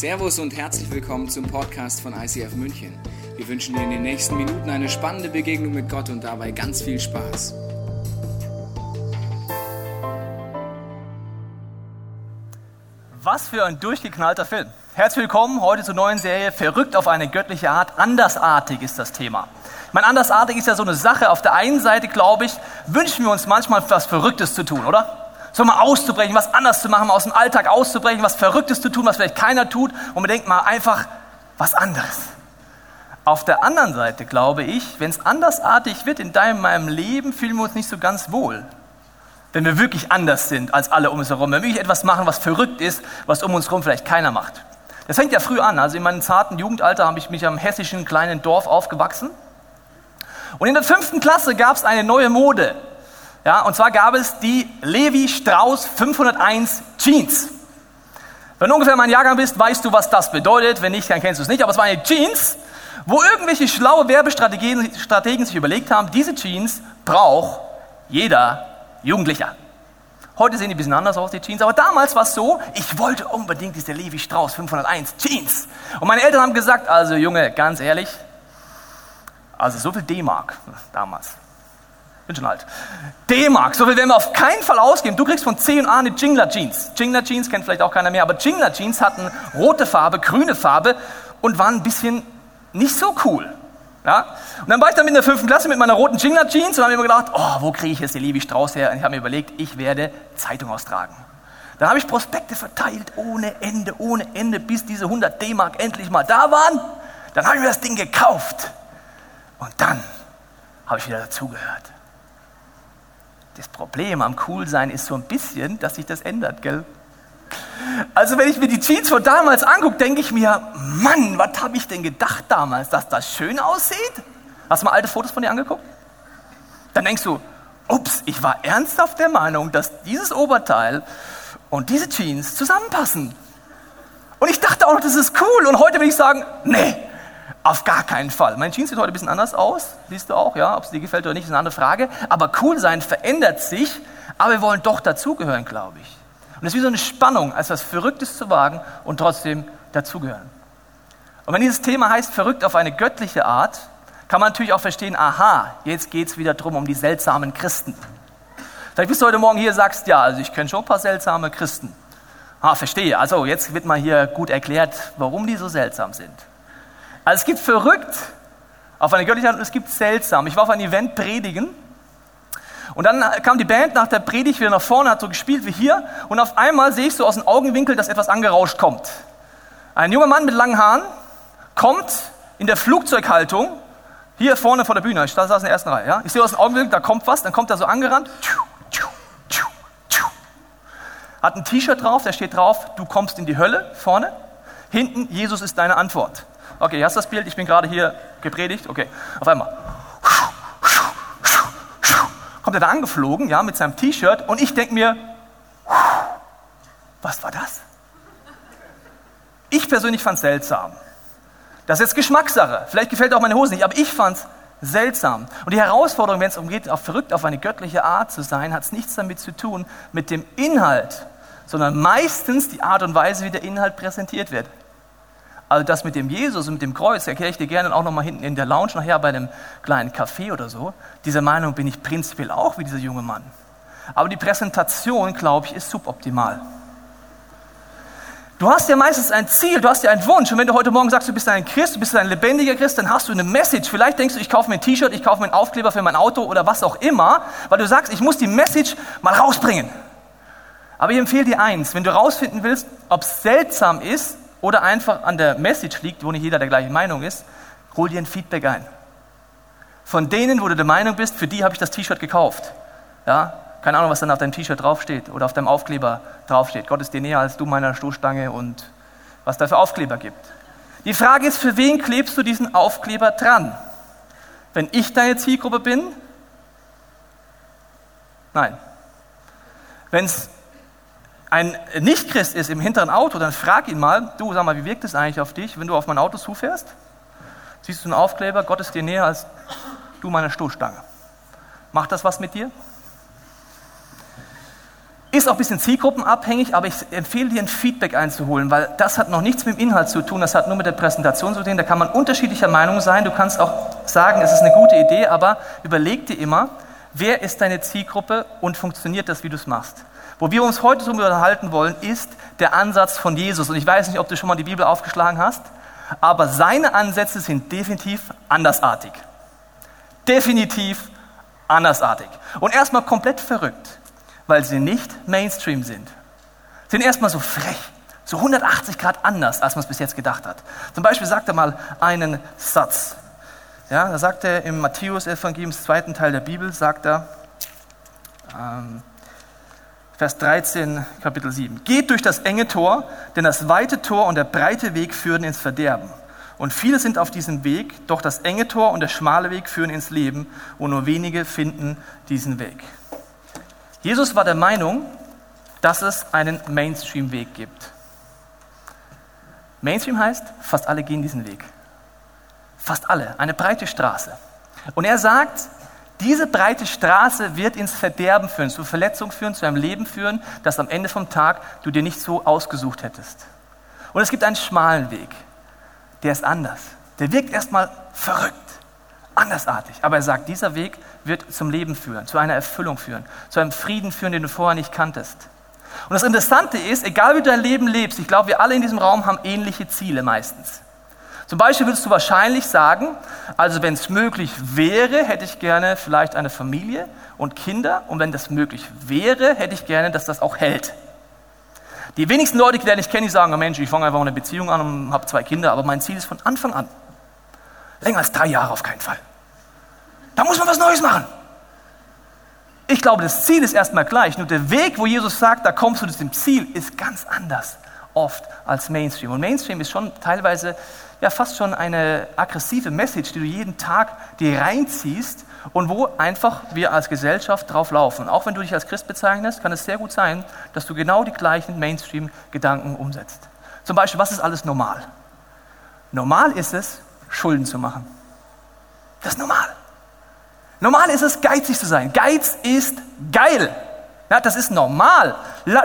Servus und herzlich willkommen zum Podcast von ICF München. Wir wünschen dir in den nächsten Minuten eine spannende Begegnung mit Gott und dabei ganz viel Spaß. Was für ein durchgeknallter Film. Herzlich willkommen heute zur neuen Serie Verrückt auf eine göttliche Art. Andersartig ist das Thema. Ich meine, andersartig ist ja so eine Sache. Auf der einen Seite, glaube ich, wünschen wir uns manchmal was Verrücktes zu tun, oder? So mal auszubrechen, was anders zu machen, mal aus dem Alltag auszubrechen, was Verrücktes zu tun, was vielleicht keiner tut. Und man denkt mal einfach was anderes. Auf der anderen Seite glaube ich, wenn es andersartig wird in deinem, meinem Leben, fühlen wir uns nicht so ganz wohl. Wenn wir wirklich anders sind als alle um uns herum. Wenn wir wirklich etwas machen, was verrückt ist, was um uns herum vielleicht keiner macht. Das fängt ja früh an. Also in meinem zarten Jugendalter habe ich mich am hessischen kleinen Dorf aufgewachsen. Und in der fünften Klasse gab es eine neue Mode. Ja, und zwar gab es die Levi Strauss 501 Jeans. Wenn du ungefähr mein Jahrgang bist, weißt du, was das bedeutet. Wenn nicht, dann kennst du es nicht. Aber es war eine Jeans, wo irgendwelche schlaue Werbestrategien Strategen sich überlegt haben, diese Jeans braucht jeder Jugendlicher. Heute sehen die ein bisschen anders aus, die Jeans. Aber damals war es so, ich wollte unbedingt diese Levi Strauss 501 Jeans. Und meine Eltern haben gesagt, also Junge, ganz ehrlich, also so viel D-Mark damals bin schon alt. D-Mark, so viel werden wir auf keinen Fall ausgeben. Du kriegst von C&A eine Jingler Jeans. Jingler Jeans kennt vielleicht auch keiner mehr, aber Jingler Jeans hatten rote Farbe, grüne Farbe und waren ein bisschen nicht so cool. Ja? Und dann war ich dann in der fünften Klasse mit meiner roten Jingler Jeans und habe mir gedacht, oh, wo kriege ich jetzt die Levi Strauß her? Und ich habe mir überlegt, ich werde Zeitung austragen. Dann habe ich Prospekte verteilt, ohne Ende, ohne Ende, bis diese 100 D-Mark endlich mal da waren. Dann habe ich mir das Ding gekauft. Und dann habe ich wieder dazugehört. Das Problem am Coolsein ist so ein bisschen, dass sich das ändert, gell? Also wenn ich mir die Jeans von damals angucke, denke ich mir, Mann, was habe ich denn gedacht damals, dass das schön aussieht? Hast du mal alte Fotos von dir angeguckt? Dann denkst du, ups, ich war ernsthaft der Meinung, dass dieses Oberteil und diese Jeans zusammenpassen. Und ich dachte auch, das ist cool. Und heute will ich sagen, nee, auf gar keinen Fall. Mein Jeans sieht heute ein bisschen anders aus, siehst du auch, ja, ob es dir gefällt oder nicht, ist eine andere Frage. Aber cool sein verändert sich, aber wir wollen doch dazugehören, glaube ich. Und es ist wie so eine Spannung, als was Verrücktes zu wagen und trotzdem dazugehören. Und wenn dieses Thema heißt verrückt auf eine göttliche Art, kann man natürlich auch verstehen, aha, jetzt geht es wieder drum um die seltsamen Christen. Vielleicht bist du heute Morgen hier und sagst, ja, also ich kenne schon ein paar seltsame Christen. Ah, verstehe. Also jetzt wird mal hier gut erklärt, warum die so seltsam sind. Also es gibt verrückt auf eine göttliche Art und es gibt seltsam. Ich war auf einem Event predigen und dann kam die Band nach der Predigt wieder nach vorne, hat so gespielt wie hier und auf einmal sehe ich so aus dem Augenwinkel, dass etwas angerauscht kommt. Ein junger Mann mit langen Haaren kommt in der Flugzeughaltung hier vorne vor der Bühne. Ich saß in der ersten Reihe. Ja? Ich sehe aus dem Augenwinkel, da kommt was, dann kommt er so angerannt. Hat ein T-Shirt drauf, da steht drauf, du kommst in die Hölle vorne. Hinten, Jesus ist deine Antwort. Okay, hast du das Bild? Ich bin gerade hier gepredigt. Okay, auf einmal. Kommt er da angeflogen, ja, mit seinem T-Shirt und ich denke mir, was war das? Ich persönlich fand es seltsam. Das ist jetzt Geschmackssache. Vielleicht gefällt auch meine Hose nicht, aber ich fand es seltsam. Und die Herausforderung, wenn es umgeht, auf verrückt auf eine göttliche Art zu sein, hat es nichts damit zu tun mit dem Inhalt, sondern meistens die Art und Weise, wie der Inhalt präsentiert wird. Also das mit dem Jesus und mit dem Kreuz erkläre ich dir gerne auch nochmal hinten in der Lounge, nachher bei einem kleinen Café oder so. Diese Meinung bin ich prinzipiell auch wie dieser junge Mann. Aber die Präsentation, glaube ich, ist suboptimal. Du hast ja meistens ein Ziel, du hast ja einen Wunsch. Und wenn du heute Morgen sagst, du bist ein Christ, du bist ein lebendiger Christ, dann hast du eine Message. Vielleicht denkst du, ich kaufe mir ein T-Shirt, ich kaufe mir einen Aufkleber für mein Auto oder was auch immer, weil du sagst, ich muss die Message mal rausbringen. Aber ich empfehle dir eins, wenn du rausfinden willst, ob es seltsam ist, oder einfach an der Message liegt, wo nicht jeder der gleichen Meinung ist, hol dir ein Feedback ein. Von denen, wo du der Meinung bist, für die habe ich das T-Shirt gekauft. Ja? Keine Ahnung, was dann auf deinem T-Shirt draufsteht oder auf deinem Aufkleber draufsteht. Gott ist dir näher als du meiner Stoßstange und was da für Aufkleber gibt. Die Frage ist, für wen klebst du diesen Aufkleber dran? Wenn ich deine Zielgruppe bin? Nein. Wenn es ein Nichtchrist ist im hinteren Auto, dann frag ihn mal, du sag mal, wie wirkt es eigentlich auf dich, wenn du auf mein Auto zufährst? Siehst du einen Aufkleber, Gott ist dir näher als du meine Stoßstange. Macht das was mit dir? Ist auch ein bisschen zielgruppenabhängig, aber ich empfehle dir ein Feedback einzuholen, weil das hat noch nichts mit dem Inhalt zu tun, das hat nur mit der Präsentation zu tun. Da kann man unterschiedlicher Meinung sein. Du kannst auch sagen, es ist eine gute Idee, aber überleg dir immer, wer ist deine Zielgruppe und funktioniert das, wie du es machst. Wo wir uns heute darüber unterhalten wollen, ist der Ansatz von Jesus. Und ich weiß nicht, ob du schon mal die Bibel aufgeschlagen hast, aber seine Ansätze sind definitiv andersartig. Definitiv andersartig. Und erstmal komplett verrückt weil sie nicht Mainstream sind. Sind erstmal so frech, so 180 Grad anders, als man es bis jetzt gedacht hat. Zum Beispiel sagt er mal einen Satz. Ja, da sagt er im Matthäus-Evangelium, zweiten Teil der Bibel, sagt er, ähm, Vers 13, Kapitel 7. Geht durch das enge Tor, denn das weite Tor und der breite Weg führen ins Verderben. Und viele sind auf diesem Weg, doch das enge Tor und der schmale Weg führen ins Leben, und nur wenige finden diesen Weg. Jesus war der Meinung, dass es einen Mainstream-Weg gibt. Mainstream heißt, fast alle gehen diesen Weg. Fast alle, eine breite Straße. Und er sagt, diese breite Straße wird ins Verderben führen, zu Verletzung führen, zu einem Leben führen, das am Ende vom Tag du dir nicht so ausgesucht hättest. Und es gibt einen schmalen Weg, der ist anders. Der wirkt erstmal verrückt andersartig. Aber er sagt, dieser Weg wird zum Leben führen, zu einer Erfüllung führen, zu einem Frieden führen, den du vorher nicht kanntest. Und das Interessante ist, egal wie du dein Leben lebst, ich glaube, wir alle in diesem Raum haben ähnliche Ziele meistens. Zum Beispiel würdest du wahrscheinlich sagen, also wenn es möglich wäre, hätte ich gerne vielleicht eine Familie und Kinder. Und wenn das möglich wäre, hätte ich gerne, dass das auch hält. Die wenigsten Leute, die ich kenne, die sagen, oh Mensch, ich fange einfach eine Beziehung an und habe zwei Kinder, aber mein Ziel ist von Anfang an. Länger als drei Jahre auf keinen Fall. Da muss man was Neues machen. Ich glaube, das Ziel ist erstmal gleich, nur der Weg, wo Jesus sagt, da kommst du zu dem Ziel, ist ganz anders oft als Mainstream. Und Mainstream ist schon teilweise ja fast schon eine aggressive Message, die du jeden Tag dir reinziehst und wo einfach wir als Gesellschaft drauf laufen. Auch wenn du dich als Christ bezeichnest, kann es sehr gut sein, dass du genau die gleichen Mainstream-Gedanken umsetzt. Zum Beispiel, was ist alles normal? Normal ist es, Schulden zu machen. Das ist normal. Normal ist es, geizig zu sein. Geiz ist geil. Ja, das ist normal.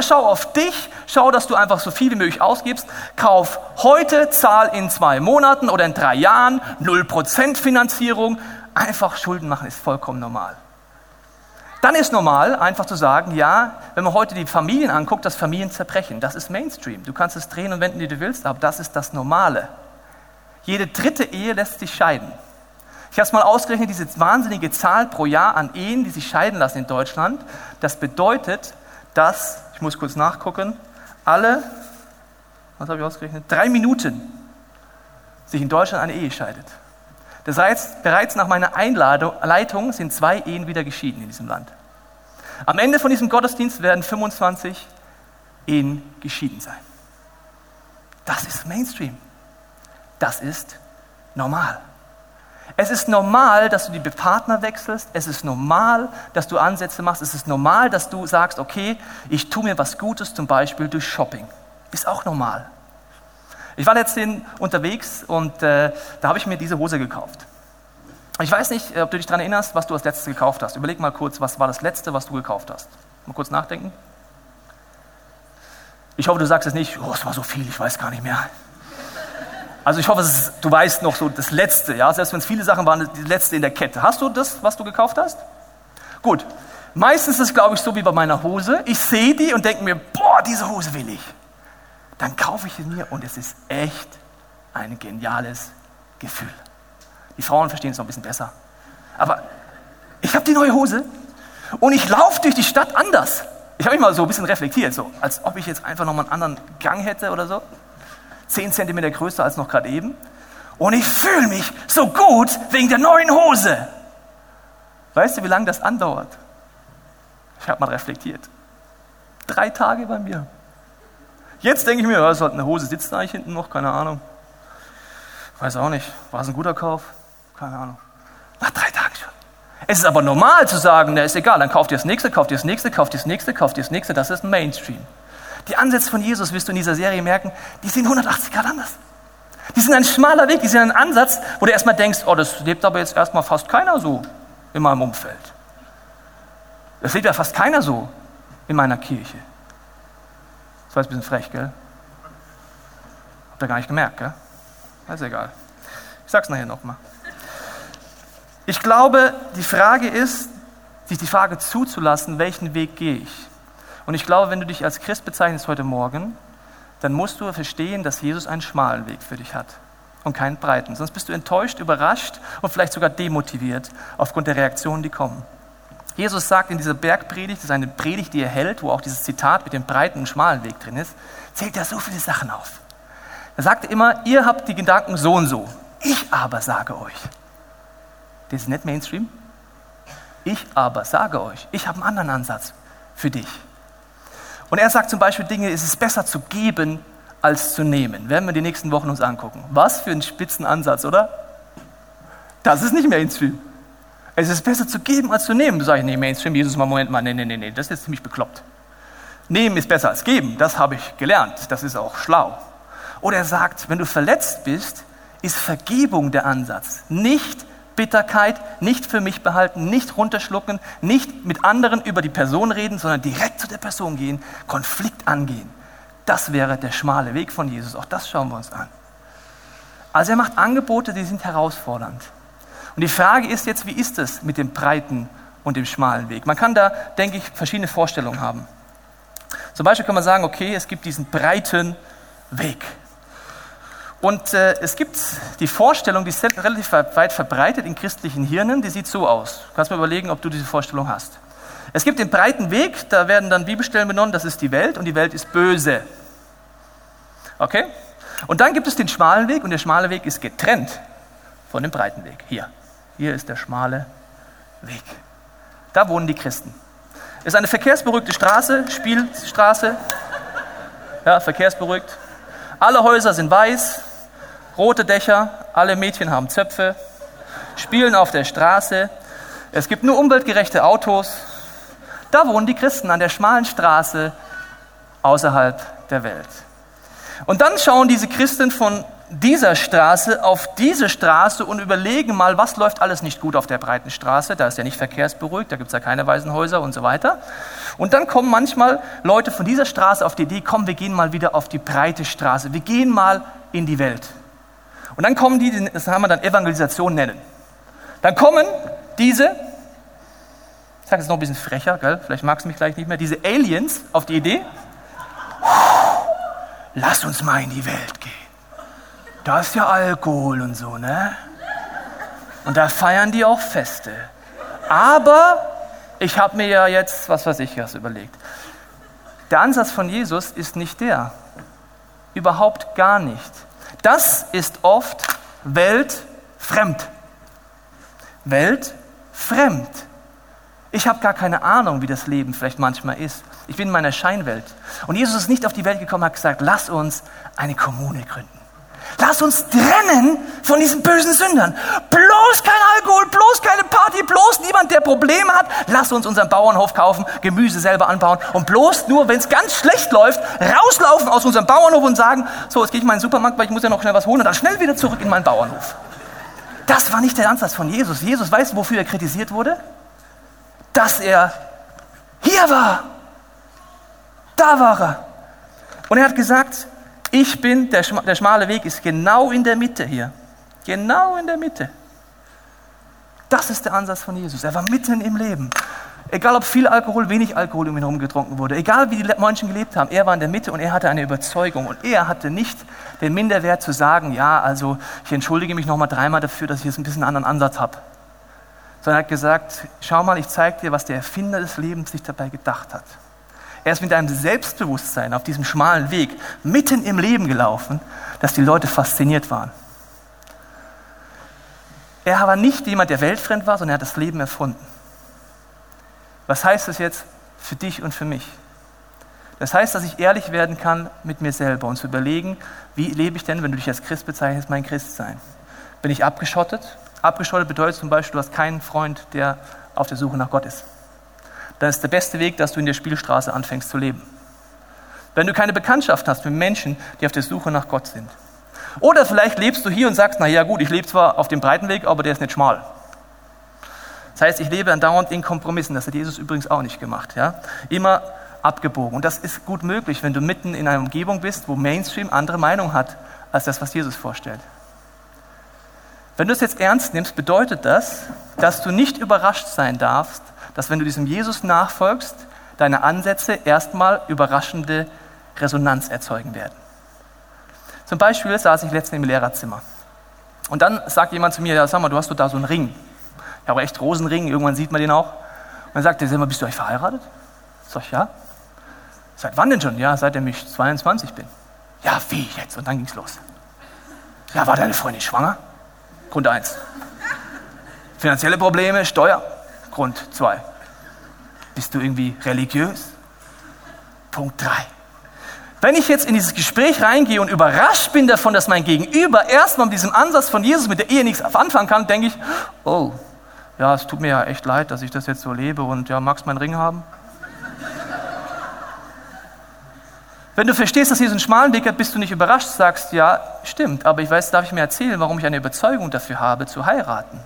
Schau auf dich, schau, dass du einfach so viel wie möglich ausgibst. Kauf heute, zahl in zwei Monaten oder in drei Jahren, 0% Finanzierung. Einfach Schulden machen ist vollkommen normal. Dann ist normal, einfach zu sagen, ja, wenn man heute die Familien anguckt, dass Familien zerbrechen. Das ist Mainstream. Du kannst es drehen und wenden, wie du willst, aber das ist das Normale. Jede dritte Ehe lässt sich scheiden. Ich habe es mal ausgerechnet, diese wahnsinnige Zahl pro Jahr an Ehen, die sich scheiden lassen in Deutschland, das bedeutet, dass, ich muss kurz nachgucken, alle, was habe ich ausgerechnet, drei Minuten sich in Deutschland eine Ehe scheidet. Das heißt, bereits nach meiner Einleitung sind zwei Ehen wieder geschieden in diesem Land. Am Ende von diesem Gottesdienst werden 25 Ehen geschieden sein. Das ist Mainstream. Das ist normal. Es ist normal, dass du die Partner wechselst. Es ist normal, dass du Ansätze machst. Es ist normal, dass du sagst, okay, ich tue mir was Gutes, zum Beispiel durch Shopping. Ist auch normal. Ich war letztens unterwegs und äh, da habe ich mir diese Hose gekauft. Ich weiß nicht, ob du dich daran erinnerst, was du als letztes gekauft hast. Überleg mal kurz, was war das letzte, was du gekauft hast. Mal kurz nachdenken. Ich hoffe, du sagst es nicht, oh, es war so viel, ich weiß gar nicht mehr. Also ich hoffe, ist, du weißt noch so das Letzte, ja, selbst wenn es viele Sachen waren, die Letzte in der Kette. Hast du das, was du gekauft hast? Gut. Meistens ist es, glaube ich, so wie bei meiner Hose. Ich sehe die und denke mir, boah, diese Hose will ich. Dann kaufe ich sie mir und es ist echt ein geniales Gefühl. Die Frauen verstehen es noch ein bisschen besser. Aber ich habe die neue Hose und ich laufe durch die Stadt anders. Ich habe mich mal so ein bisschen reflektiert, so als ob ich jetzt einfach noch mal einen anderen Gang hätte oder so. 10 cm größer als noch gerade eben. Und ich fühle mich so gut wegen der neuen Hose. Weißt du, wie lange das andauert? Ich habe mal reflektiert. Drei Tage bei mir. Jetzt denke ich mir, was hat eine Hose sitzt da eigentlich hinten noch? Keine Ahnung. Weiß auch nicht. War es ein guter Kauf? Keine Ahnung. Nach drei Tagen schon. Es ist aber normal zu sagen, na ist egal, dann kauft ihr das nächste, kauft ihr das nächste, kauft ihr das nächste, kauft ihr das nächste. Das ist ein Mainstream. Die Ansätze von Jesus, wirst du in dieser Serie merken, die sind 180 Grad anders. Die sind ein schmaler Weg, die sind ein Ansatz, wo du erstmal denkst, oh, das lebt aber jetzt erstmal fast keiner so in meinem Umfeld. Das lebt ja fast keiner so. in meiner Kirche. Das war jetzt ein bisschen frech, gell? Habt ihr gar nicht gemerkt, gell? ist egal. Ich sag's nachher nochmal. Ich glaube, die Frage ist, sich die Frage zuzulassen, welchen Weg gehe ich? Und ich glaube, wenn du dich als Christ bezeichnest heute Morgen, dann musst du verstehen, dass Jesus einen schmalen Weg für dich hat und keinen breiten. Sonst bist du enttäuscht, überrascht und vielleicht sogar demotiviert aufgrund der Reaktionen, die kommen. Jesus sagt in dieser Bergpredigt, das ist eine Predigt, die er hält, wo auch dieses Zitat mit dem breiten und schmalen Weg drin ist, zählt er so viele Sachen auf. Er sagte immer, ihr habt die Gedanken so und so. Ich aber sage euch. Das ist nicht Mainstream. Ich aber sage euch, ich habe einen anderen Ansatz für dich. Und er sagt zum Beispiel Dinge, es ist besser zu geben als zu nehmen. Werden wir die nächsten Wochen uns angucken. Was für ein Spitzenansatz, oder? Das ist nicht Mainstream. Es ist besser zu geben als zu nehmen. Da sage ich, nee, Mainstream, Jesus, mal Moment mal, nee, nee, nee, nee, das ist ziemlich bekloppt. Nehmen ist besser als geben, das habe ich gelernt, das ist auch schlau. Oder er sagt, wenn du verletzt bist, ist Vergebung der Ansatz. Nicht Bitterkeit, nicht für mich behalten, nicht runterschlucken, nicht mit anderen über die Person reden, sondern direkt zu der Person gehen, Konflikt angehen. Das wäre der schmale Weg von Jesus. Auch das schauen wir uns an. Also er macht Angebote, die sind herausfordernd. Und die Frage ist jetzt, wie ist es mit dem breiten und dem schmalen Weg? Man kann da, denke ich, verschiedene Vorstellungen haben. Zum Beispiel kann man sagen, okay, es gibt diesen breiten Weg. Und äh, es gibt die Vorstellung, die ist relativ weit verbreitet in christlichen Hirnen, die sieht so aus. Du kannst mal überlegen, ob du diese Vorstellung hast. Es gibt den breiten Weg, da werden dann Bibelstellen benannt, das ist die Welt und die Welt ist böse. Okay? Und dann gibt es den schmalen Weg und der schmale Weg ist getrennt von dem breiten Weg. Hier. Hier ist der schmale Weg. Da wohnen die Christen. Ist eine verkehrsberuhigte Straße, Spielstraße. Ja, verkehrsberuhigt. Alle Häuser sind weiß, rote Dächer, alle Mädchen haben Zöpfe, spielen auf der Straße. Es gibt nur umweltgerechte Autos, da wohnen die Christen an der schmalen Straße außerhalb der Welt. Und dann schauen diese Christen von dieser Straße auf diese Straße und überlegen mal, was läuft alles nicht gut auf der breiten Straße. Da ist ja nicht verkehrsberuhigt, da gibt es ja keine Waisenhäuser und so weiter. Und dann kommen manchmal Leute von dieser Straße auf die Idee, komm, wir gehen mal wieder auf die breite Straße, wir gehen mal in die Welt. Und dann kommen die, das haben wir dann Evangelisation nennen. Dann kommen diese ich sage es noch ein bisschen frecher, gell? vielleicht magst du mich gleich nicht mehr, diese Aliens auf die Idee, lass uns mal in die Welt gehen. Da ist ja Alkohol und so, ne? Und da feiern die auch Feste. Aber ich habe mir ja jetzt, was weiß ich, was überlegt. Der Ansatz von Jesus ist nicht der. Überhaupt gar nicht. Das ist oft weltfremd. Weltfremd. Ich habe gar keine Ahnung, wie das Leben vielleicht manchmal ist. Ich bin in meiner Scheinwelt. Und Jesus ist nicht auf die Welt gekommen und hat gesagt, lass uns eine Kommune gründen. Lass uns trennen von diesen bösen Sündern. Bloß kein Alkohol, bloß keine Party, bloß niemand, der Probleme hat. Lass uns unseren Bauernhof kaufen, Gemüse selber anbauen und bloß nur, wenn es ganz schlecht läuft, rauslaufen aus unserem Bauernhof und sagen, so, jetzt gehe ich in meinen Supermarkt, weil ich muss ja noch schnell was holen und dann schnell wieder zurück in meinen Bauernhof. Das war nicht der Ansatz von Jesus. Jesus weiß, wofür er kritisiert wurde? dass er hier war. Da war er. Und er hat gesagt, ich bin, der, der schmale Weg ist genau in der Mitte hier. Genau in der Mitte. Das ist der Ansatz von Jesus. Er war mitten im Leben. Egal ob viel Alkohol, wenig Alkohol um ihn herum getrunken wurde, egal wie die Menschen gelebt haben, er war in der Mitte und er hatte eine Überzeugung und er hatte nicht den Minderwert zu sagen, ja, also ich entschuldige mich nochmal dreimal dafür, dass ich jetzt ein bisschen einen anderen Ansatz habe sondern er hat gesagt, schau mal, ich zeige dir, was der Erfinder des Lebens sich dabei gedacht hat. Er ist mit einem Selbstbewusstsein auf diesem schmalen Weg mitten im Leben gelaufen, dass die Leute fasziniert waren. Er war nicht jemand, der weltfremd war, sondern er hat das Leben erfunden. Was heißt das jetzt für dich und für mich? Das heißt, dass ich ehrlich werden kann mit mir selber und zu überlegen, wie lebe ich denn, wenn du dich als Christ bezeichnest, mein Christsein? Bin ich abgeschottet? Abgeschottet bedeutet zum Beispiel, du hast keinen Freund, der auf der Suche nach Gott ist. Dann ist der beste Weg, dass du in der Spielstraße anfängst zu leben. Wenn du keine Bekanntschaft hast mit Menschen, die auf der Suche nach Gott sind. Oder vielleicht lebst du hier und sagst, na ja gut, ich lebe zwar auf dem breiten Weg, aber der ist nicht schmal. Das heißt, ich lebe andauernd in Kompromissen. Das hat Jesus übrigens auch nicht gemacht. Ja? Immer abgebogen. Und das ist gut möglich, wenn du mitten in einer Umgebung bist, wo Mainstream andere Meinung hat als das, was Jesus vorstellt. Wenn du es jetzt ernst nimmst, bedeutet das, dass du nicht überrascht sein darfst, dass wenn du diesem Jesus nachfolgst, deine Ansätze erstmal überraschende Resonanz erzeugen werden. Zum Beispiel saß ich letztens im Lehrerzimmer. Und dann sagt jemand zu mir, ja, sag mal, du hast doch da so einen Ring. Ja, aber echt Rosenring, irgendwann sieht man den auch. Und dann sagt er, sag mal, bist du euch verheiratet? Sag ich, ja. Seit wann denn schon? Ja, seitdem ich 22 bin. Ja, wie jetzt? Und dann ging's los. Ja, war deine Freundin schwanger? Grund 1. Finanzielle Probleme, Steuer. Grund 2. Bist du irgendwie religiös? Punkt 3. Wenn ich jetzt in dieses Gespräch reingehe und überrascht bin davon, dass mein Gegenüber erstmal mit diesem Ansatz von Jesus mit der Ehe nichts anfangen kann, denke ich, oh, ja, es tut mir ja echt leid, dass ich das jetzt so lebe und ja, magst meinen Ring haben? Wenn du verstehst, dass Jesus einen schmalen Weg hat, bist du nicht überrascht, sagst, ja, stimmt, aber ich weiß, darf ich mir erzählen, warum ich eine Überzeugung dafür habe, zu heiraten.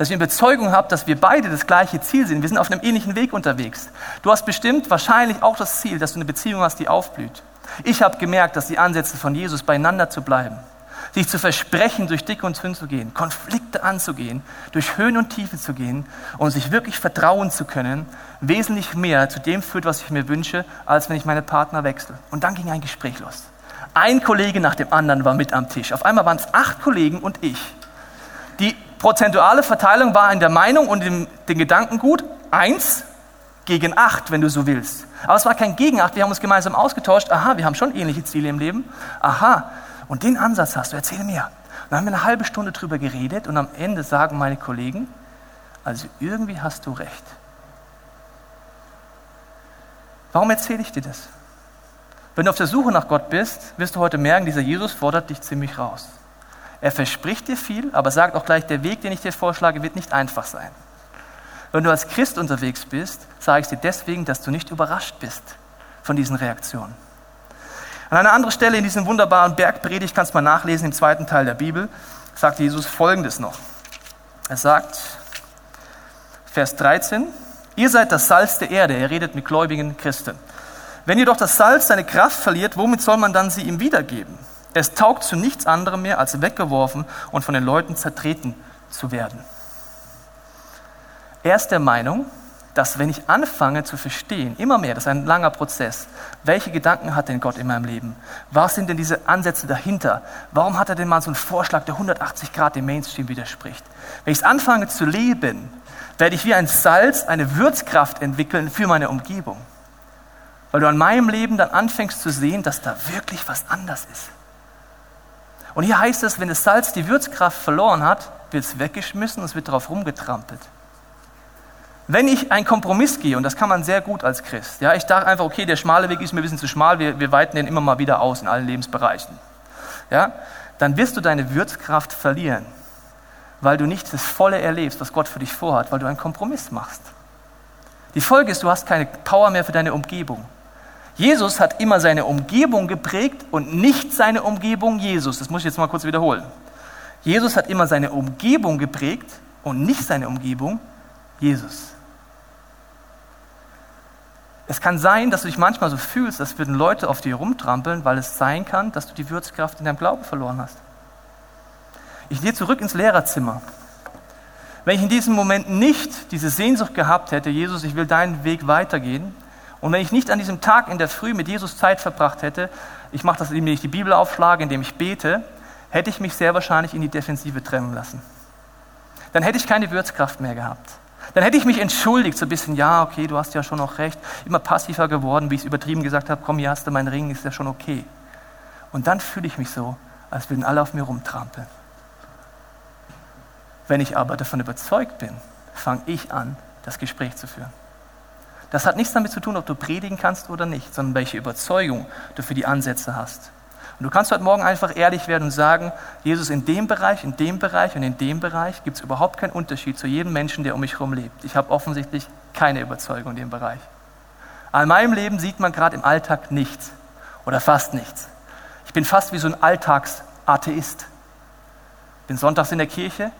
Dass ich eine Überzeugung habe, dass wir beide das gleiche Ziel sind. Wir sind auf einem ähnlichen Weg unterwegs. Du hast bestimmt wahrscheinlich auch das Ziel, dass du eine Beziehung hast, die aufblüht. Ich habe gemerkt, dass die Ansätze von Jesus beieinander zu bleiben, sich zu versprechen, durch dick und dünn zu gehen, Konflikte anzugehen, durch Höhen und Tiefen zu gehen und sich wirklich vertrauen zu können, wesentlich mehr zu dem führt, was ich mir wünsche, als wenn ich meine Partner wechsle. Und dann ging ein Gespräch los. Ein Kollege nach dem anderen war mit am Tisch. Auf einmal waren es acht Kollegen und ich. Die prozentuale Verteilung war in der Meinung und in den Gedanken gut. Eins gegen acht, wenn du so willst. Aber es war kein Gegenacht, wir haben uns gemeinsam ausgetauscht. Aha, wir haben schon ähnliche Ziele im Leben. Aha, und den Ansatz hast du, erzähl mir. Dann haben wir eine halbe Stunde drüber geredet und am Ende sagen meine Kollegen, also irgendwie hast du recht. Warum erzähle ich dir das? Wenn du auf der Suche nach Gott bist, wirst du heute merken, dieser Jesus fordert dich ziemlich raus. Er verspricht dir viel, aber sagt auch gleich, der Weg, den ich dir vorschlage, wird nicht einfach sein. Wenn du als Christ unterwegs bist, sage ich dir deswegen, dass du nicht überrascht bist von diesen Reaktionen. An einer anderen Stelle in diesem wunderbaren Bergpredigt, kannst du mal nachlesen, im zweiten Teil der Bibel, sagt Jesus Folgendes noch. Er sagt, Vers 13, ihr seid das Salz der Erde, er redet mit gläubigen Christen. Wenn jedoch das Salz seine Kraft verliert, womit soll man dann sie ihm wiedergeben? Es taugt zu nichts anderem mehr, als weggeworfen und von den Leuten zertreten zu werden. Er ist der Meinung, dass wenn ich anfange zu verstehen, immer mehr, das ist ein langer Prozess, welche Gedanken hat denn Gott in meinem Leben? Was sind denn diese Ansätze dahinter? Warum hat er denn mal so einen Vorschlag, der 180 Grad dem Mainstream widerspricht? Wenn ich es anfange zu leben, werde ich wie ein Salz eine Würzkraft entwickeln für meine Umgebung. Weil du an meinem Leben dann anfängst zu sehen, dass da wirklich was anders ist. Und hier heißt es, wenn das Salz die Würzkraft verloren hat, wird es weggeschmissen und es wird darauf rumgetrampelt. Wenn ich einen Kompromiss gehe, und das kann man sehr gut als Christ, ja, ich dachte einfach, okay, der schmale Weg ist mir ein bisschen zu schmal, wir, wir weiten den immer mal wieder aus in allen Lebensbereichen, ja, dann wirst du deine Würzkraft verlieren, weil du nicht das Volle erlebst, was Gott für dich vorhat, weil du einen Kompromiss machst. Die Folge ist, du hast keine Power mehr für deine Umgebung. Jesus hat immer seine Umgebung geprägt und nicht seine Umgebung Jesus. Das muss ich jetzt mal kurz wiederholen. Jesus hat immer seine Umgebung geprägt und nicht seine Umgebung Jesus. Es kann sein, dass du dich manchmal so fühlst, als würden Leute auf dir rumtrampeln, weil es sein kann, dass du die Würzkraft in deinem Glauben verloren hast. Ich gehe zurück ins Lehrerzimmer. Wenn ich in diesem Moment nicht diese Sehnsucht gehabt hätte, Jesus, ich will deinen Weg weitergehen, und wenn ich nicht an diesem Tag in der Früh mit Jesus Zeit verbracht hätte, ich mache das, indem ich die Bibel aufschlage, indem ich bete, hätte ich mich sehr wahrscheinlich in die Defensive trennen lassen. Dann hätte ich keine Würzkraft mehr gehabt. Dann hätte ich mich entschuldigt, so ein bisschen, ja, okay, du hast ja schon auch recht, immer passiver geworden, wie ich es übertrieben gesagt habe, komm, hier hast du meinen Ring, ist ja schon okay. Und dann fühle ich mich so, als würden alle auf mir rumtrampeln. Wenn ich aber davon überzeugt bin, fange ich an, das Gespräch zu führen. Das hat nichts damit zu tun, ob du predigen kannst oder nicht, sondern welche Überzeugung du für die Ansätze hast. Und du kannst heute Morgen einfach ehrlich werden und sagen, Jesus, in dem Bereich, in dem Bereich und in dem Bereich gibt es überhaupt keinen Unterschied zu jedem Menschen, der um mich herum lebt. Ich habe offensichtlich keine Überzeugung in dem Bereich. An meinem Leben sieht man gerade im Alltag nichts oder fast nichts. Ich bin fast wie so ein Alltagsatheist. Bin sonntags in der Kirche,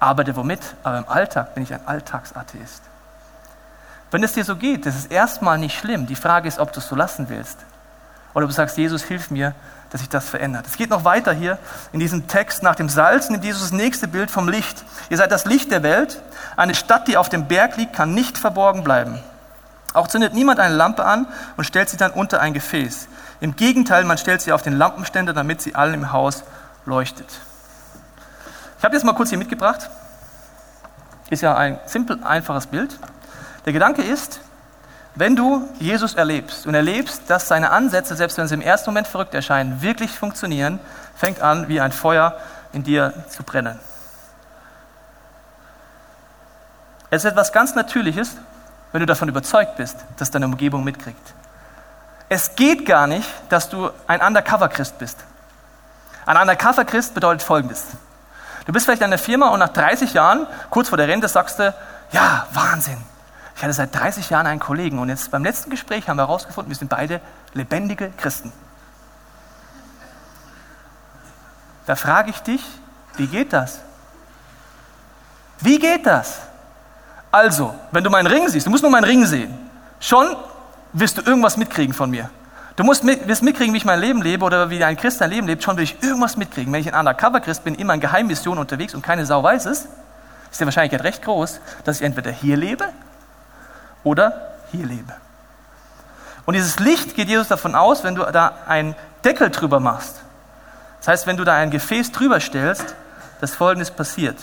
arbeite womit, aber im Alltag bin ich ein Alltagsatheist. Wenn es dir so geht, das ist erstmal nicht schlimm. Die Frage ist, ob du es so lassen willst. Oder du sagst, Jesus, hilf mir, dass sich das verändert. Es geht noch weiter hier in diesem Text. Nach dem Salz nimmt Jesus das nächste Bild vom Licht. Ihr seid das Licht der Welt. Eine Stadt, die auf dem Berg liegt, kann nicht verborgen bleiben. Auch zündet niemand eine Lampe an und stellt sie dann unter ein Gefäß. Im Gegenteil, man stellt sie auf den Lampenständer, damit sie allen im Haus leuchtet. Ich habe jetzt mal kurz hier mitgebracht. Ist ja ein simpel, einfaches Bild. Der Gedanke ist, wenn du Jesus erlebst und erlebst, dass seine Ansätze, selbst wenn sie im ersten Moment verrückt erscheinen, wirklich funktionieren, fängt an, wie ein Feuer in dir zu brennen. Es ist etwas ganz Natürliches, wenn du davon überzeugt bist, dass deine Umgebung mitkriegt. Es geht gar nicht, dass du ein Undercover-Christ bist. Ein Undercover-Christ bedeutet Folgendes. Du bist vielleicht in der Firma und nach 30 Jahren, kurz vor der Rente, sagst du, ja, Wahnsinn, ich hatte seit 30 Jahren einen Kollegen und jetzt beim letzten Gespräch haben wir herausgefunden, wir sind beide lebendige Christen. Da frage ich dich, wie geht das? Wie geht das? Also, wenn du meinen Ring siehst, du musst nur meinen Ring sehen, schon wirst du irgendwas mitkriegen von mir. Du musst mit, wirst mitkriegen, wie ich mein Leben lebe oder wie ein Christ ein Leben lebt, schon will ich irgendwas mitkriegen. Wenn ich ein Undercover-Christ bin, immer in Geheimmission unterwegs und keine Sau weiß es, ist die Wahrscheinlichkeit recht groß, dass ich entweder hier lebe oder hier lebe. Und dieses Licht geht Jesus davon aus, wenn du da einen Deckel drüber machst. Das heißt, wenn du da ein Gefäß drüber stellst, dass Folgendes passiert.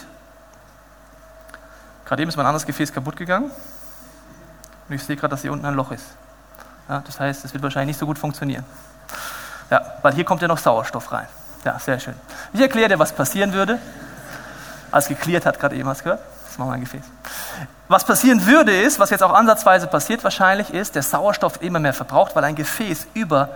Gerade eben ist mein anderes Gefäß kaputt gegangen. Und ich sehe gerade, dass hier unten ein Loch ist. Ja, das heißt, es wird wahrscheinlich nicht so gut funktionieren. Ja, weil hier kommt ja noch Sauerstoff rein. Ja, sehr schön. Ich erkläre dir, was passieren würde. Als geklärt hat, gerade eben, hast du gehört? Machen wir ein Gefäß. Was passieren würde ist, was jetzt auch ansatzweise passiert wahrscheinlich ist, der Sauerstoff immer mehr verbraucht, weil ein Gefäß über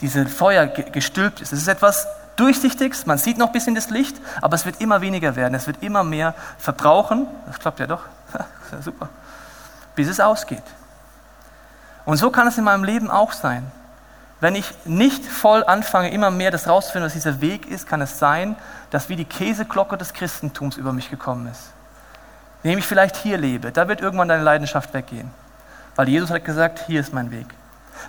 diese Feuer gestülpt ist. Es ist etwas Durchsichtiges, man sieht noch ein bisschen das Licht, aber es wird immer weniger werden, es wird immer mehr verbrauchen. Das klappt ja doch, ja super, bis es ausgeht. Und so kann es in meinem Leben auch sein. Wenn ich nicht voll anfange, immer mehr das rauszufinden, was dieser Weg ist, kann es sein, dass wie die Käseglocke des Christentums über mich gekommen ist indem ich vielleicht hier lebe, da wird irgendwann deine Leidenschaft weggehen. Weil Jesus hat gesagt, hier ist mein Weg.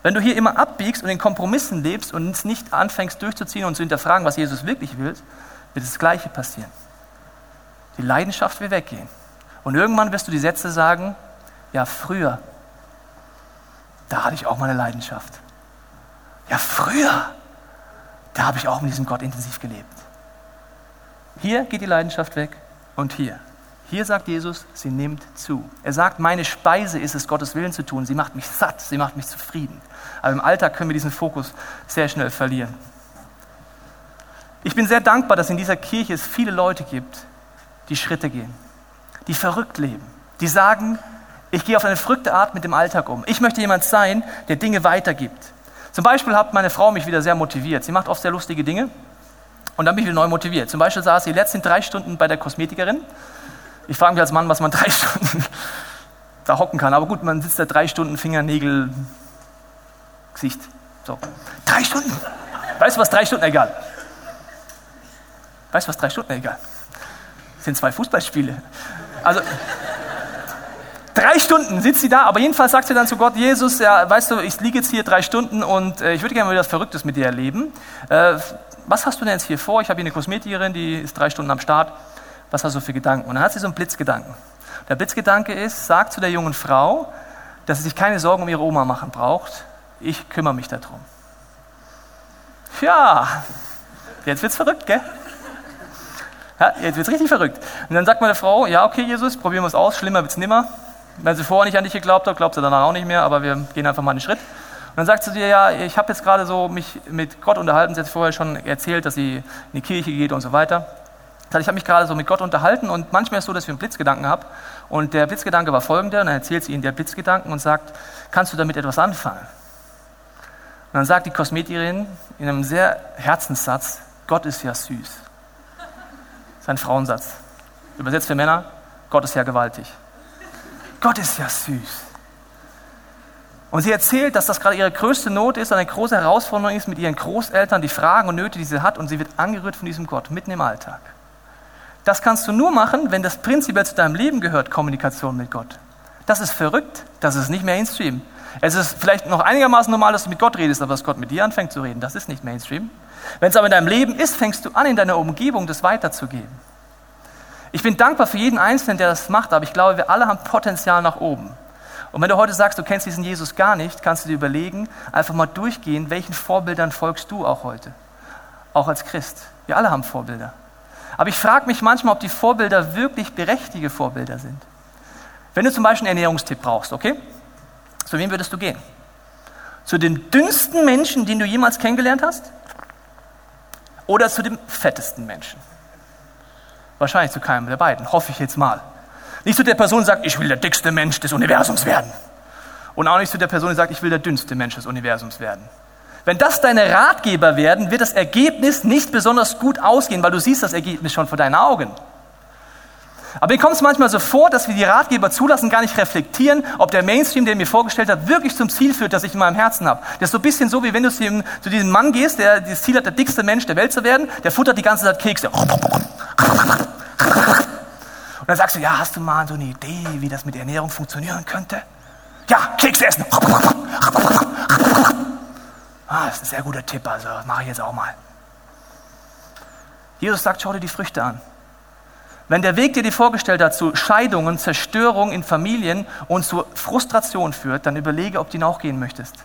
Wenn du hier immer abbiegst und in Kompromissen lebst und es nicht anfängst durchzuziehen und zu hinterfragen, was Jesus wirklich will, wird das Gleiche passieren. Die Leidenschaft wird weggehen. Und irgendwann wirst du die Sätze sagen, ja früher, da hatte ich auch meine Leidenschaft. Ja früher, da habe ich auch mit diesem Gott intensiv gelebt. Hier geht die Leidenschaft weg und hier. Hier sagt Jesus, sie nimmt zu. Er sagt, meine Speise ist es, Gottes Willen zu tun. Sie macht mich satt, sie macht mich zufrieden. Aber im Alltag können wir diesen Fokus sehr schnell verlieren. Ich bin sehr dankbar, dass in dieser Kirche es viele Leute gibt, die Schritte gehen, die verrückt leben, die sagen, ich gehe auf eine verrückte Art mit dem Alltag um. Ich möchte jemand sein, der Dinge weitergibt. Zum Beispiel hat meine Frau mich wieder sehr motiviert. Sie macht oft sehr lustige Dinge und dann bin ich wieder neu motiviert. Zum Beispiel saß sie letzten drei Stunden bei der Kosmetikerin ich frage mich als Mann, was man drei Stunden da hocken kann. Aber gut, man sitzt da drei Stunden Fingernägel, Gesicht. So. Drei Stunden. Weißt du was, drei Stunden? Egal. Weißt du was, drei Stunden? Egal. Das sind zwei Fußballspiele. Also, drei Stunden sitzt sie da, aber jedenfalls sagt sie dann zu Gott, Jesus, ja, weißt du, ich liege jetzt hier drei Stunden und äh, ich würde gerne mal was Verrücktes mit dir erleben. Äh, was hast du denn jetzt hier vor? Ich habe hier eine Kosmetikerin, die ist drei Stunden am Start was hast du für Gedanken? Und dann hat sie so einen Blitzgedanken. Der Blitzgedanke ist, sag zu der jungen Frau, dass sie sich keine Sorgen um ihre Oma machen braucht. Ich kümmere mich darum. Ja, jetzt wird's verrückt, gell? Ja, jetzt wird's richtig verrückt. Und dann sagt man der Frau, ja, okay, Jesus, probieren wir es aus, schlimmer wird's nimmer. Wenn sie vorher nicht an dich geglaubt hat, glaubt sie danach auch nicht mehr, aber wir gehen einfach mal einen Schritt. Und dann sagt sie dir, ja, ich habe jetzt gerade so mich mit Gott unterhalten, sie hat vorher schon erzählt, dass sie in die Kirche geht und so weiter. Ich habe mich gerade so mit Gott unterhalten und manchmal ist es so, dass ich einen Blitzgedanken habe. Und der Blitzgedanke war folgender, und dann erzählt sie ihnen der Blitzgedanken und sagt, kannst du damit etwas anfangen? Und dann sagt die Kosmetikerin in einem sehr Herzenssatz, Gott ist ja süß. Das ist ein Frauensatz. Übersetzt für Männer, Gott ist ja gewaltig. Gott ist ja süß. Und sie erzählt, dass das gerade ihre größte Not ist, eine große Herausforderung ist mit ihren Großeltern, die Fragen und Nöte, die sie hat, und sie wird angerührt von diesem Gott mitten im Alltag. Das kannst du nur machen, wenn das prinzipiell zu deinem Leben gehört, Kommunikation mit Gott. Das ist verrückt, das ist nicht Mainstream. Es ist vielleicht noch einigermaßen normal, dass du mit Gott redest, aber dass Gott mit dir anfängt zu reden, das ist nicht Mainstream. Wenn es aber in deinem Leben ist, fängst du an, in deiner Umgebung das weiterzugeben. Ich bin dankbar für jeden Einzelnen, der das macht, aber ich glaube, wir alle haben Potenzial nach oben. Und wenn du heute sagst, du kennst diesen Jesus gar nicht, kannst du dir überlegen, einfach mal durchgehen, welchen Vorbildern folgst du auch heute? Auch als Christ. Wir alle haben Vorbilder. Aber ich frage mich manchmal, ob die Vorbilder wirklich berechtigte Vorbilder sind. Wenn du zum Beispiel einen Ernährungstipp brauchst, okay? Zu wem würdest du gehen? Zu dem dünnsten Menschen, den du jemals kennengelernt hast? Oder zu dem fettesten Menschen? Wahrscheinlich zu keinem der beiden, hoffe ich jetzt mal. Nicht zu der Person, die sagt, ich will der dickste Mensch des Universums werden. Und auch nicht zu der Person, die sagt, ich will der dünnste Mensch des Universums werden. Wenn das deine Ratgeber werden, wird das Ergebnis nicht besonders gut ausgehen, weil du siehst das Ergebnis schon vor deinen Augen. Aber mir kommt es manchmal so vor, dass wir die Ratgeber zulassen, gar nicht reflektieren, ob der Mainstream, der mir vorgestellt hat, wirklich zum Ziel führt, das ich in meinem Herzen habe. Das ist so ein bisschen so, wie wenn du zu zu diesem Mann gehst, der das Ziel hat, der dickste Mensch der Welt zu werden, der futtert die ganze Zeit Kekse. Und dann sagst du, ja, hast du mal so eine Idee, wie das mit Ernährung funktionieren könnte? Ja, Kekse essen. Ah, das ist ein sehr guter Tipp, also mache ich jetzt auch mal. Jesus sagt, schau dir die Früchte an. Wenn der Weg, der dir vorgestellt hat, zu Scheidungen, Zerstörung in Familien und zu Frustration führt, dann überlege, ob du ihn auch gehen möchtest.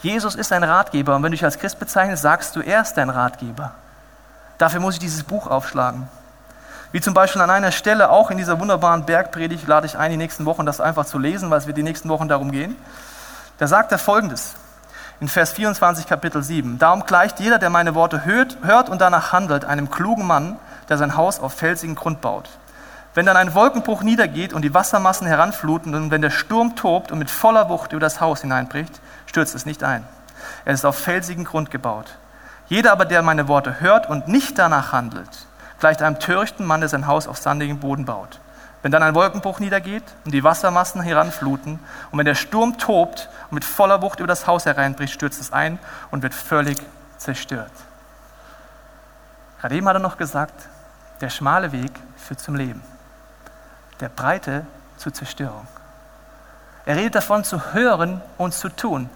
Jesus ist ein Ratgeber und wenn du dich als Christ bezeichnest, sagst du, er ist dein Ratgeber. Dafür muss ich dieses Buch aufschlagen. Wie zum Beispiel an einer Stelle, auch in dieser wunderbaren Bergpredigt, lade ich ein, die nächsten Wochen das einfach zu lesen, weil es wird die nächsten Wochen darum gehen. Da sagt er folgendes in Vers 24 Kapitel 7. Darum gleicht jeder, der meine Worte hört, hört und danach handelt, einem klugen Mann, der sein Haus auf felsigen Grund baut. Wenn dann ein Wolkenbruch niedergeht und die Wassermassen heranfluten und wenn der Sturm tobt und mit voller Wucht über das Haus hineinbricht, stürzt es nicht ein. Er ist auf felsigen Grund gebaut. Jeder aber, der meine Worte hört und nicht danach handelt, gleicht einem törichten Mann, der sein Haus auf sandigem Boden baut. Wenn dann ein Wolkenbruch niedergeht und die Wassermassen heranfluten und wenn der Sturm tobt und mit voller Wucht über das Haus hereinbricht, stürzt es ein und wird völlig zerstört. Gerade eben hat er noch gesagt, der schmale Weg führt zum Leben, der breite zur Zerstörung. Er redet davon zu hören und zu tun.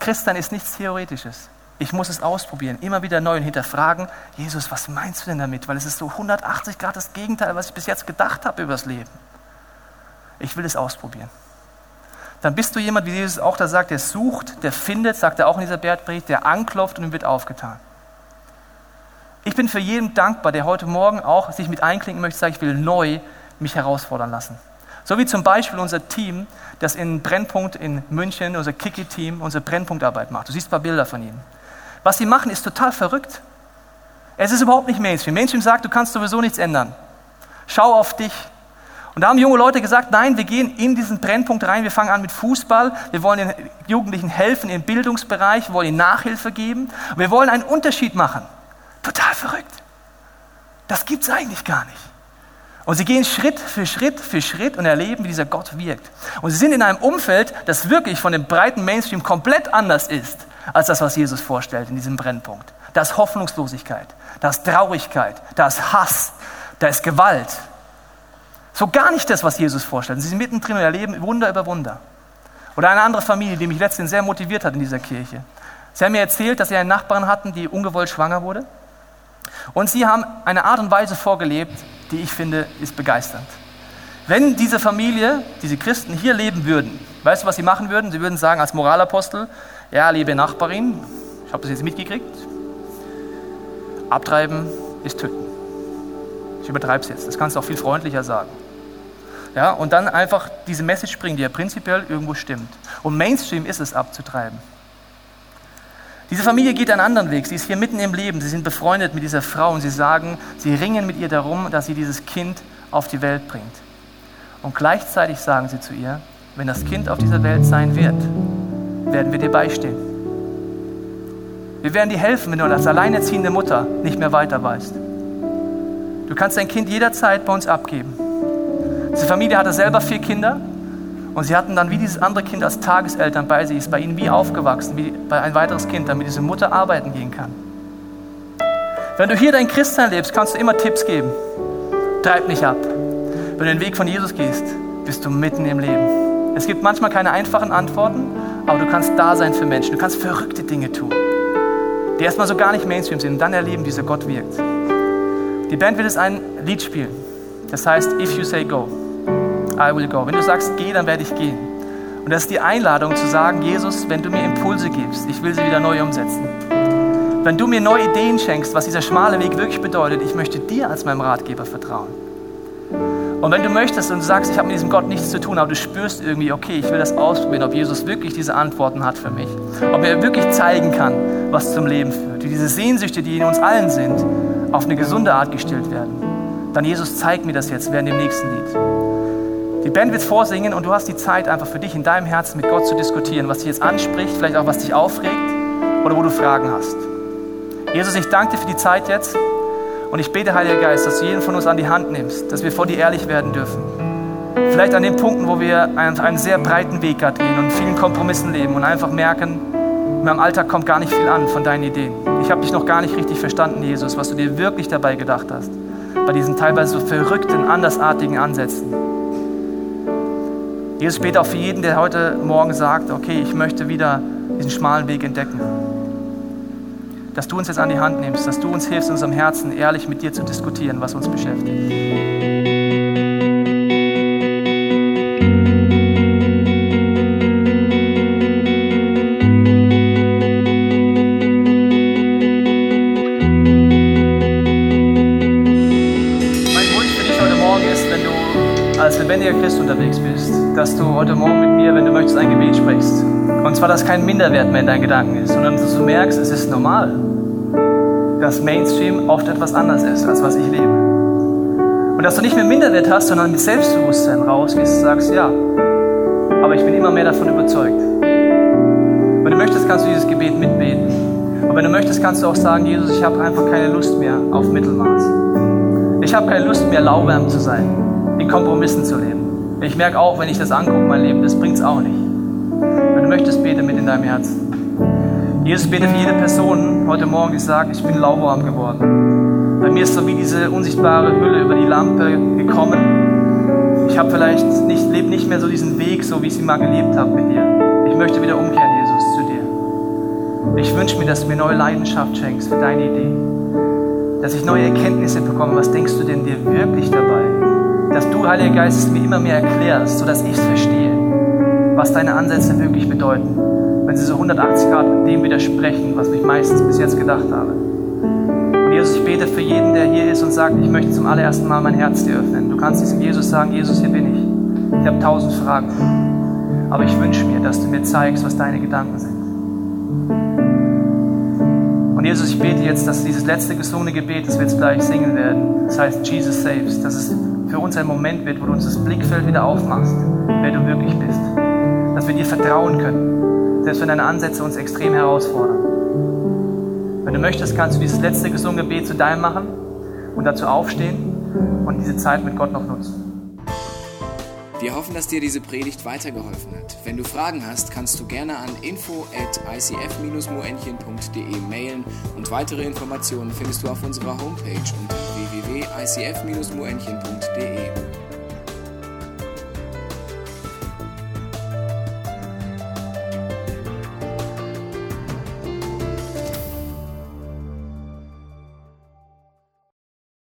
Christian ist nichts Theoretisches. Ich muss es ausprobieren, immer wieder neu und hinterfragen, Jesus, was meinst du denn damit? Weil es ist so 180 Grad das Gegenteil, was ich bis jetzt gedacht habe über das Leben. Ich will es ausprobieren. Dann bist du jemand, wie Jesus auch da sagt, der sucht, der findet, sagt er auch in dieser Bergpredigt, der anklopft und ihm wird aufgetan. Ich bin für jeden dankbar, der heute Morgen auch sich mit einklinken möchte, sagt, ich will neu mich herausfordern lassen. So wie zum Beispiel unser Team, das in Brennpunkt in München, unser Kiki-Team, unsere Brennpunktarbeit macht. Du siehst ein paar Bilder von ihnen. Was sie machen, ist total verrückt. Es ist überhaupt nicht Mainstream. Mainstream sagt, du kannst sowieso nichts ändern. Schau auf dich. Und da haben junge Leute gesagt, nein, wir gehen in diesen Brennpunkt rein, wir fangen an mit Fußball, wir wollen den Jugendlichen helfen im Bildungsbereich, wir wollen ihnen Nachhilfe geben, wir wollen einen Unterschied machen. Total verrückt. Das gibt es eigentlich gar nicht. Und sie gehen Schritt für Schritt für Schritt und erleben, wie dieser Gott wirkt. Und sie sind in einem Umfeld, das wirklich von dem breiten Mainstream komplett anders ist als das, was Jesus vorstellt in diesem Brennpunkt. Da ist Hoffnungslosigkeit, da ist Traurigkeit, da ist Hass, da ist Gewalt. So gar nicht das, was Jesus vorstellt. Sie sind mittendrin und erleben Wunder über Wunder. Oder eine andere Familie, die mich letztens sehr motiviert hat in dieser Kirche. Sie haben mir erzählt, dass sie einen Nachbarn hatten, die ungewollt schwanger wurde. Und sie haben eine Art und Weise vorgelebt, die ich finde, ist begeisternd. Wenn diese Familie, diese Christen hier leben würden, weißt du, was sie machen würden? Sie würden sagen als Moralapostel, ja, liebe Nachbarin, ich habe das jetzt mitgekriegt, abtreiben ist töten. Ich übertreibe es jetzt, das kannst du auch viel freundlicher sagen. Ja, und dann einfach diese Message bringen, die ja prinzipiell irgendwo stimmt. Und Mainstream ist es abzutreiben. Diese Familie geht einen anderen Weg. Sie ist hier mitten im Leben. Sie sind befreundet mit dieser Frau und sie sagen, sie ringen mit ihr darum, dass sie dieses Kind auf die Welt bringt. Und gleichzeitig sagen sie zu ihr, wenn das Kind auf dieser Welt sein wird, werden wir dir beistehen. Wir werden dir helfen, wenn du als alleinerziehende Mutter nicht mehr weiter weißt. Du kannst dein Kind jederzeit bei uns abgeben. Diese Familie hatte selber vier Kinder und sie hatten dann wie dieses andere Kind als Tageseltern bei sich, ist bei ihnen wie aufgewachsen, wie bei ein weiteres Kind, damit diese Mutter arbeiten gehen kann. Wenn du hier dein Christsein lebst, kannst du immer Tipps geben. Treib nicht ab. Wenn du den Weg von Jesus gehst, bist du mitten im Leben. Es gibt manchmal keine einfachen Antworten, aber du kannst da sein für Menschen. Du kannst verrückte Dinge tun, die erstmal so gar nicht Mainstream sind und dann erleben, wie dieser Gott wirkt. Die Band wird jetzt ein Lied spielen. Das heißt, if you say go, I will go. Wenn du sagst, geh, dann werde ich gehen. Und das ist die Einladung zu sagen, Jesus, wenn du mir Impulse gibst, ich will sie wieder neu umsetzen. Wenn du mir neue Ideen schenkst, was dieser schmale Weg wirklich bedeutet, ich möchte dir als meinem Ratgeber vertrauen. Und wenn du möchtest und du sagst, ich habe mit diesem Gott nichts zu tun, aber du spürst irgendwie, okay, ich will das ausprobieren, ob Jesus wirklich diese Antworten hat für mich, ob er wirklich zeigen kann, was zum Leben führt, wie diese Sehnsüchte, die in uns allen sind, auf eine gesunde Art gestillt werden, dann Jesus, zeig mir das jetzt während dem nächsten Lied. Die Band wird vorsingen und du hast die Zeit einfach für dich in deinem Herzen mit Gott zu diskutieren, was dich jetzt anspricht, vielleicht auch was dich aufregt oder wo du Fragen hast. Jesus, ich danke dir für die Zeit jetzt und ich bete, Heiliger Geist, dass du jeden von uns an die Hand nimmst, dass wir vor dir ehrlich werden dürfen. Vielleicht an den Punkten, wo wir einen, einen sehr breiten Weg gehen und vielen Kompromissen leben und einfach merken, in meinem Alltag kommt gar nicht viel an von deinen Ideen. Ich habe dich noch gar nicht richtig verstanden, Jesus, was du dir wirklich dabei gedacht hast. Bei diesen teilweise so verrückten, andersartigen Ansätzen. Jesus, bete auch für jeden, der heute Morgen sagt, okay, ich möchte wieder diesen schmalen Weg entdecken. Dass du uns jetzt an die Hand nimmst, dass du uns hilfst, in unserem Herzen ehrlich mit dir zu diskutieren, was uns beschäftigt. als lebendiger Christ unterwegs bist, dass du heute Morgen zwar, dass kein Minderwert mehr in deinen Gedanken ist, sondern dass du merkst, es ist normal, dass Mainstream oft etwas anders ist, als was ich lebe. Und dass du nicht mehr Minderwert hast, sondern mit Selbstbewusstsein rausgehst und sagst, ja, aber ich bin immer mehr davon überzeugt. Wenn du möchtest, kannst du dieses Gebet mitbeten. Und wenn du möchtest, kannst du auch sagen, Jesus, ich habe einfach keine Lust mehr auf Mittelmaß. Ich habe keine Lust mehr, lauwarm zu sein, in Kompromissen zu leben. Ich merke auch, wenn ich das angucke, mein Leben, das bringt es auch nicht. Möchtest, bete mit in deinem Herzen. Jesus, bete für jede Person heute Morgen, die sagt, ich bin lauwarm geworden. Bei mir ist so wie diese unsichtbare Hülle über die Lampe gekommen. Ich habe vielleicht nicht, lebe nicht mehr so diesen Weg, so wie ich sie mal gelebt habe mit dir. Ich möchte wieder umkehren, Jesus, zu dir. Ich wünsche mir, dass du mir neue Leidenschaft schenkst für deine Idee. Dass ich neue Erkenntnisse bekomme. Was denkst du denn dir wirklich dabei? dass du, Heiliger Geist, es mir immer mehr erklärst, sodass ich es verstehe, was deine Ansätze wirklich bedeuten, wenn sie so 180 Grad dem widersprechen, was ich meistens bis jetzt gedacht habe. Und Jesus, ich bete für jeden, der hier ist und sagt, ich möchte zum allerersten Mal mein Herz dir öffnen. Du kannst diesem Jesus sagen, Jesus, hier bin ich. Ich habe tausend Fragen. Aber ich wünsche mir, dass du mir zeigst, was deine Gedanken sind. Und Jesus, ich bete jetzt, dass dieses letzte gesungene Gebet, das wir jetzt gleich singen werden, das heißt Jesus Saves, dass es für uns ein Moment wird, wo du uns das Blickfeld wieder aufmachst, wer du wirklich bist. Dass wir dir vertrauen können, selbst wenn deine Ansätze uns extrem herausfordern. Wenn du möchtest, kannst du dieses letzte gesungene Gebet zu deinem machen und dazu aufstehen und diese Zeit mit Gott noch nutzen. Wir hoffen, dass dir diese Predigt weitergeholfen hat. Wenn du Fragen hast, kannst du gerne an info at icf-moenchen.de mailen und weitere Informationen findest du auf unserer Homepage unter www.icf-moenchen.de.